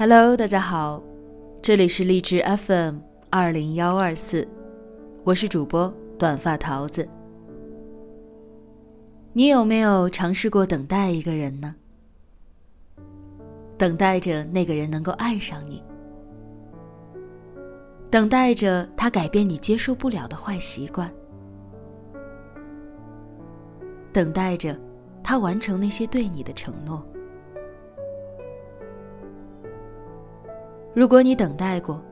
Hello，大家好，这里是荔枝 FM 二零幺二四，我是主播短发桃子。你有没有尝试过等待一个人呢？等待着那个人能够爱上你，等待着他改变你接受不了的坏习惯，等待着他完成那些对你的承诺。如果你等待过，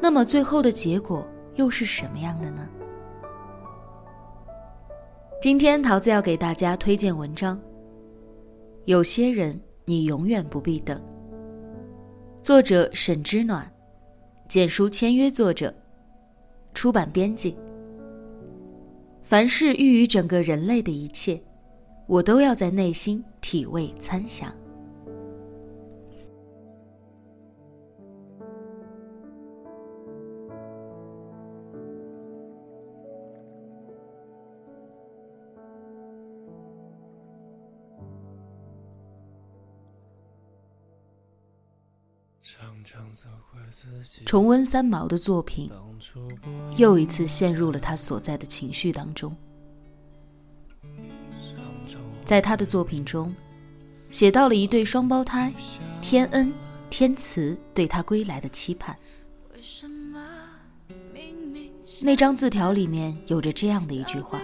那么最后的结果又是什么样的呢？今天桃子要给大家推荐文章。有些人你永远不必等。作者沈之暖，简书签约作者，出版编辑。凡是寓于整个人类的一切，我都要在内心体味参详。重温三毛的作品，又一次陷入了他所在的情绪当中。在他的作品中，写到了一对双胞胎天恩、天慈对他归来的期盼。那张字条里面有着这样的一句话：“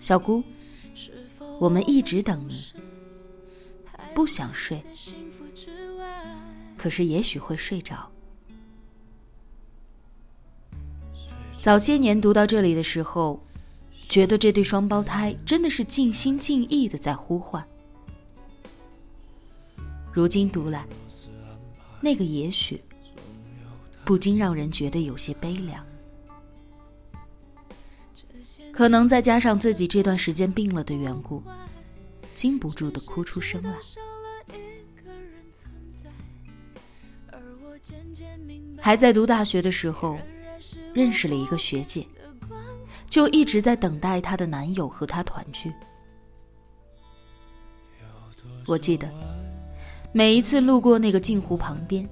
小姑，我们一直等你。”不想睡，可是也许会睡着。早些年读到这里的时候，觉得这对双胞胎真的是尽心尽意的在呼唤。如今读来，那个也许，不禁让人觉得有些悲凉。可能再加上自己这段时间病了的缘故。禁不住的哭出声来。还在读大学的时候，认识了一个学姐，就一直在等待她的男友和她团聚。我记得，每一次路过那个镜湖旁边，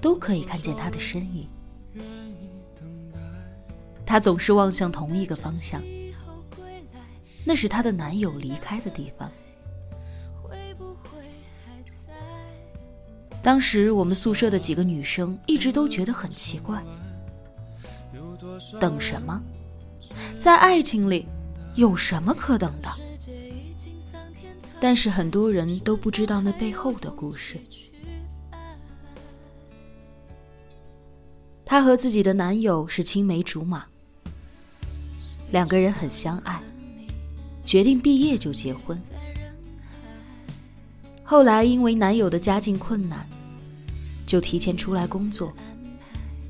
都可以看见她的身影。她总是望向同一个方向，那是她的男友离开的地方。当时我们宿舍的几个女生一直都觉得很奇怪，等什么？在爱情里有什么可等的？但是很多人都不知道那背后的故事。她和自己的男友是青梅竹马，两个人很相爱，决定毕业就结婚。后来因为男友的家境困难，就提前出来工作，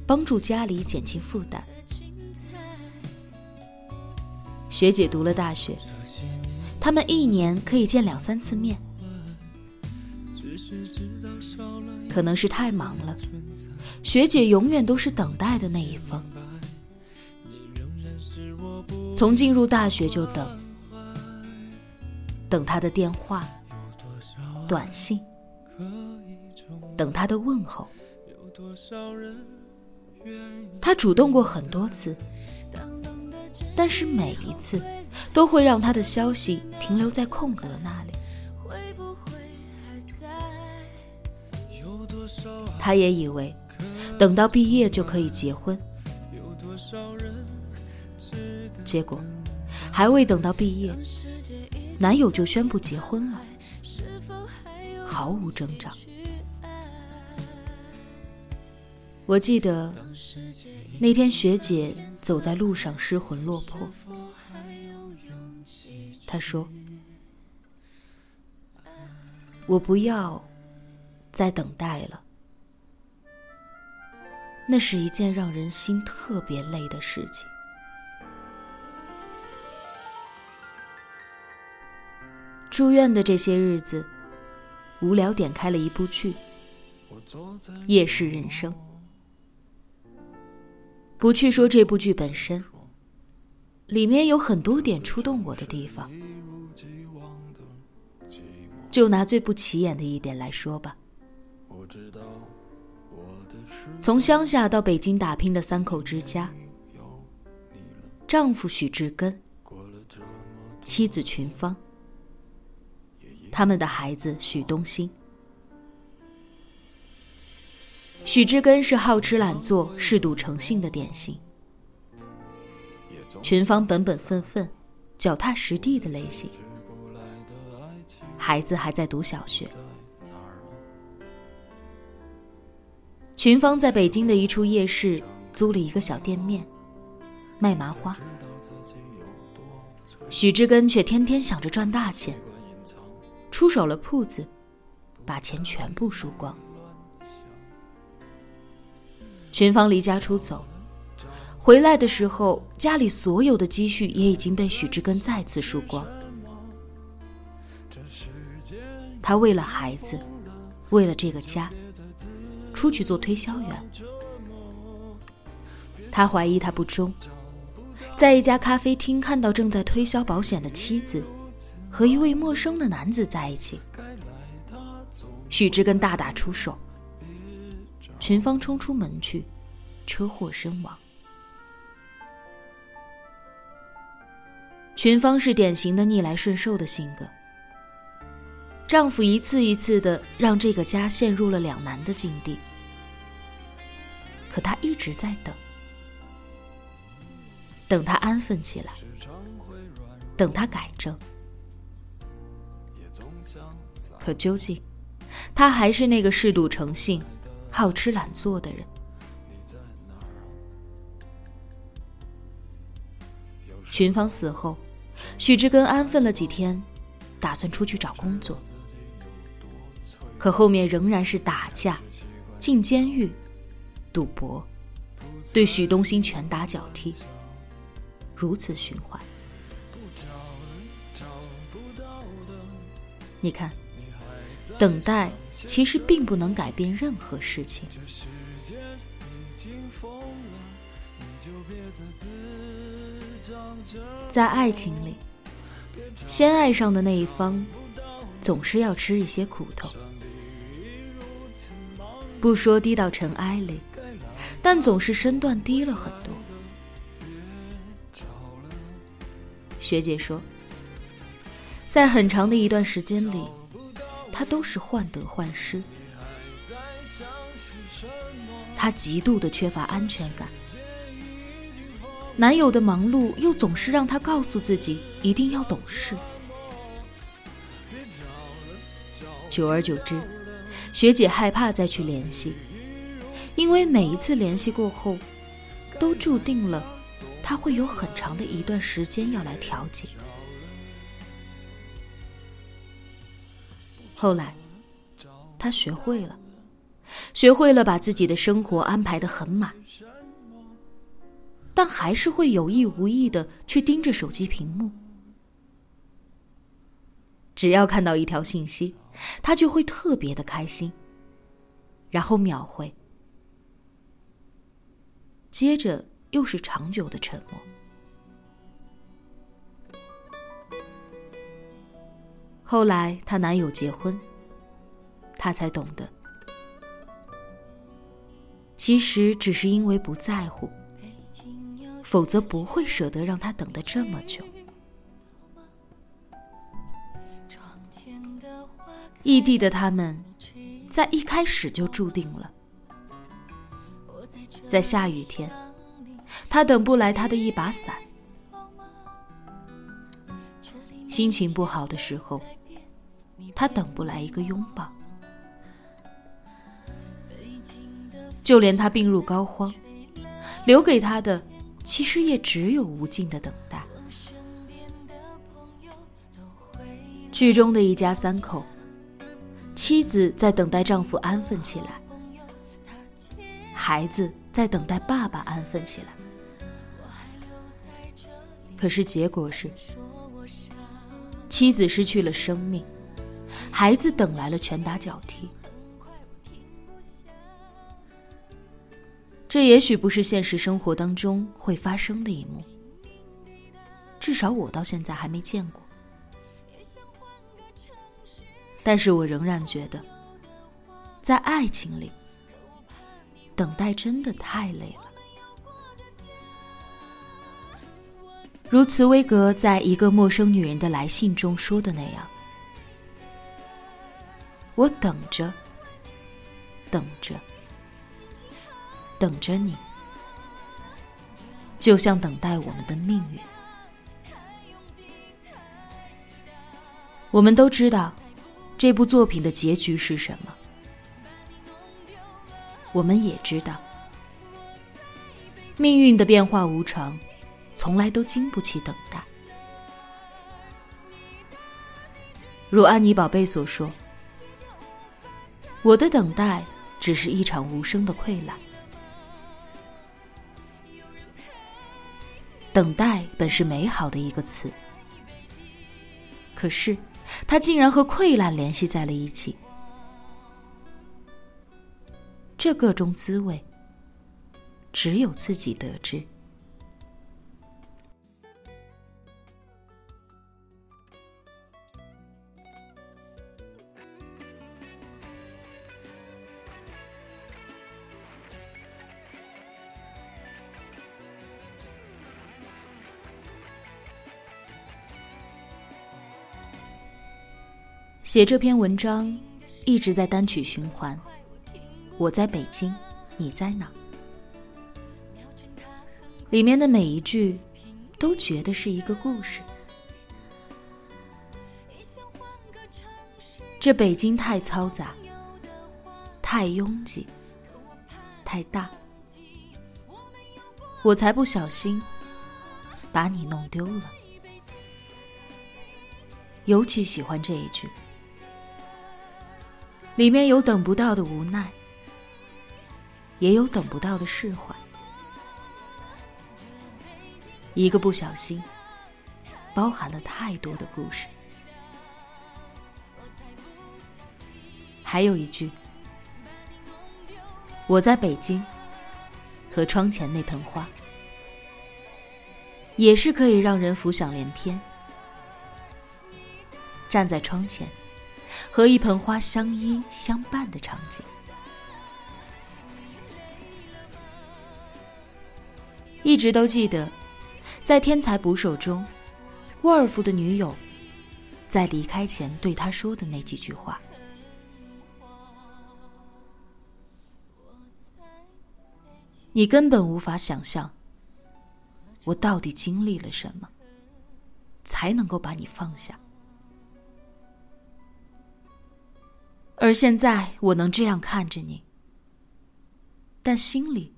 帮助家里减轻负担。学姐读了大学，他们一年可以见两三次面。可能是太忙了，学姐永远都是等待的那一方。从进入大学就等，等他的电话。短信，等他的问候。他主动过很多次，但是每一次都会让他的消息停留在空格那里。他也以为等到毕业就可以结婚，结果还未等到毕业，男友就宣布结婚了。毫无征兆。我记得那天学姐走在路上失魂落魄，她说：“我不要再等待了，那是一件让人心特别累的事情。”住院的这些日子。无聊，点开了一部剧《夜市人生》。不去说这部剧本身，里面有很多点触动我的地方。就拿最不起眼的一点来说吧。从乡下到北京打拼的三口之家，丈夫许志根，妻子群芳，他们的孩子许东兴。许志根是好吃懒做、嗜赌成性的典型，群芳本本分分、脚踏实地的类型。孩子还在读小学。群芳在北京的一处夜市租了一个小店面，卖麻花。许志根却天天想着赚大钱，出手了铺子，把钱全部输光。群芳离家出走，回来的时候，家里所有的积蓄也已经被许志根再次输光。他为了孩子，为了这个家。出去做推销员，他怀疑他不忠，在一家咖啡厅看到正在推销保险的妻子和一位陌生的男子在一起，许之根大打出手，群芳冲出门去，车祸身亡。群芳是典型的逆来顺受的性格。丈夫一次一次的让这个家陷入了两难的境地，可她一直在等，等他安分起来，等他改正。可究竟，他还是那个嗜赌成性、好吃懒做的人。寻芳死后，许志根安分了几天，打算出去找工作。可后面仍然是打架、进监狱、赌博，对许东兴拳打脚踢，如此循环。你看，等待其实并不能改变任何事情。在爱情里，先爱上的那一方，总是要吃一些苦头。不说低到尘埃里，但总是身段低了很多。学姐说，在很长的一段时间里，他都是患得患失，他极度的缺乏安全感。男友的忙碌又总是让他告诉自己一定要懂事，久而久之。学姐害怕再去联系，因为每一次联系过后，都注定了她会有很长的一段时间要来调节。后来，他学会了，学会了把自己的生活安排的很满，但还是会有意无意的去盯着手机屏幕。只要看到一条信息。他就会特别的开心，然后秒回，接着又是长久的沉默。后来她男友结婚，她才懂得，其实只是因为不在乎，否则不会舍得让他等得这么久。异地的他们，在一开始就注定了。在下雨天，他等不来他的一把伞；心情不好的时候，他等不来一个拥抱。就连他病入膏肓，留给他的，其实也只有无尽的等待。剧中的一家三口。妻子在等待丈夫安分起来，孩子在等待爸爸安分起来。可是结果是，妻子失去了生命，孩子等来了拳打脚踢。这也许不是现实生活当中会发生的一幕，至少我到现在还没见过。但是我仍然觉得，在爱情里，等待真的太累了。如茨威格在一个陌生女人的来信中说的那样：“我等着，等着，等着你，就像等待我们的命运。”我们都知道。这部作品的结局是什么？我们也知道，命运的变化无常，从来都经不起等待。如安妮宝贝所说：“我的等待只是一场无声的溃烂。”等待本是美好的一个词，可是。他竟然和溃烂联系在了一起，这个中滋味，只有自己得知。写这篇文章，一直在单曲循环。我在北京，你在哪？里面的每一句，都觉得是一个故事。这北京太嘈杂，太拥挤，太大，我才不小心把你弄丢了。尤其喜欢这一句。里面有等不到的无奈，也有等不到的释怀。一个不小心，包含了太多的故事。还有一句：“我在北京，和窗前那盆花，也是可以让人浮想联翩。”站在窗前。和一盆花相依相伴的场景，一直都记得，在《天才捕手》中，沃尔夫的女友在离开前对他说的那几句话：“你根本无法想象，我到底经历了什么，才能够把你放下。”而现在我能这样看着你，但心里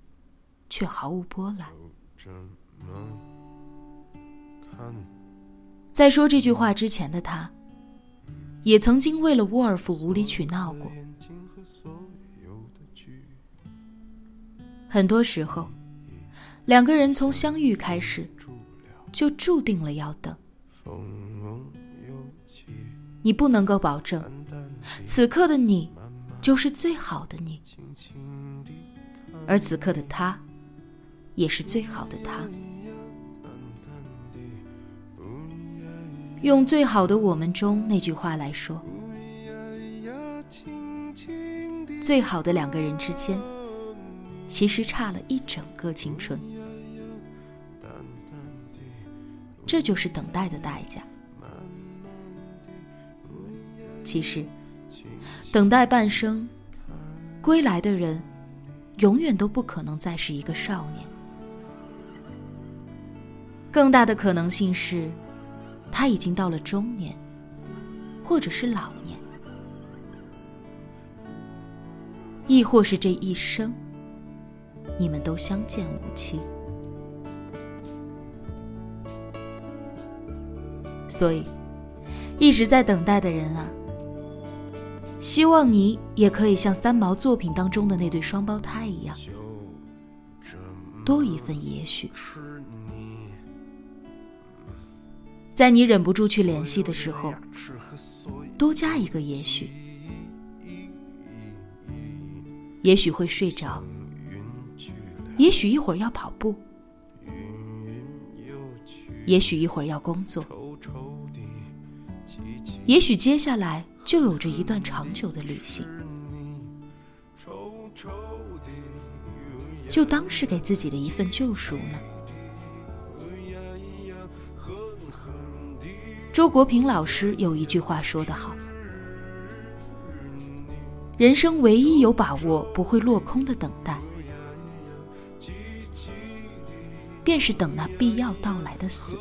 却毫无波澜。在说这句话之前的他，也曾经为了沃尔夫无理取闹过。很多时候，两个人从相遇开始，就注定了要等。你不能够保证。此刻的你，就是最好的你，而此刻的他，也是最好的他。用最好的我们中那句话来说，最好的两个人之间，其实差了一整个青春。这就是等待的代价。其实。等待半生，归来的人，永远都不可能再是一个少年。更大的可能性是，他已经到了中年，或者是老年，亦或是这一生，你们都相见无期。所以，一直在等待的人啊。希望你也可以像三毛作品当中的那对双胞胎一样，多一份也许，在你忍不住去联系的时候，多加一个也许，也许会睡着，也许一会儿要跑步，也许一会儿要工作，也许接下来。就有着一段长久的旅行。就当是给自己的一份救赎呢。周国平老师有一句话说得好：“人生唯一有把握不会落空的等待，便是等那必要到来的死。”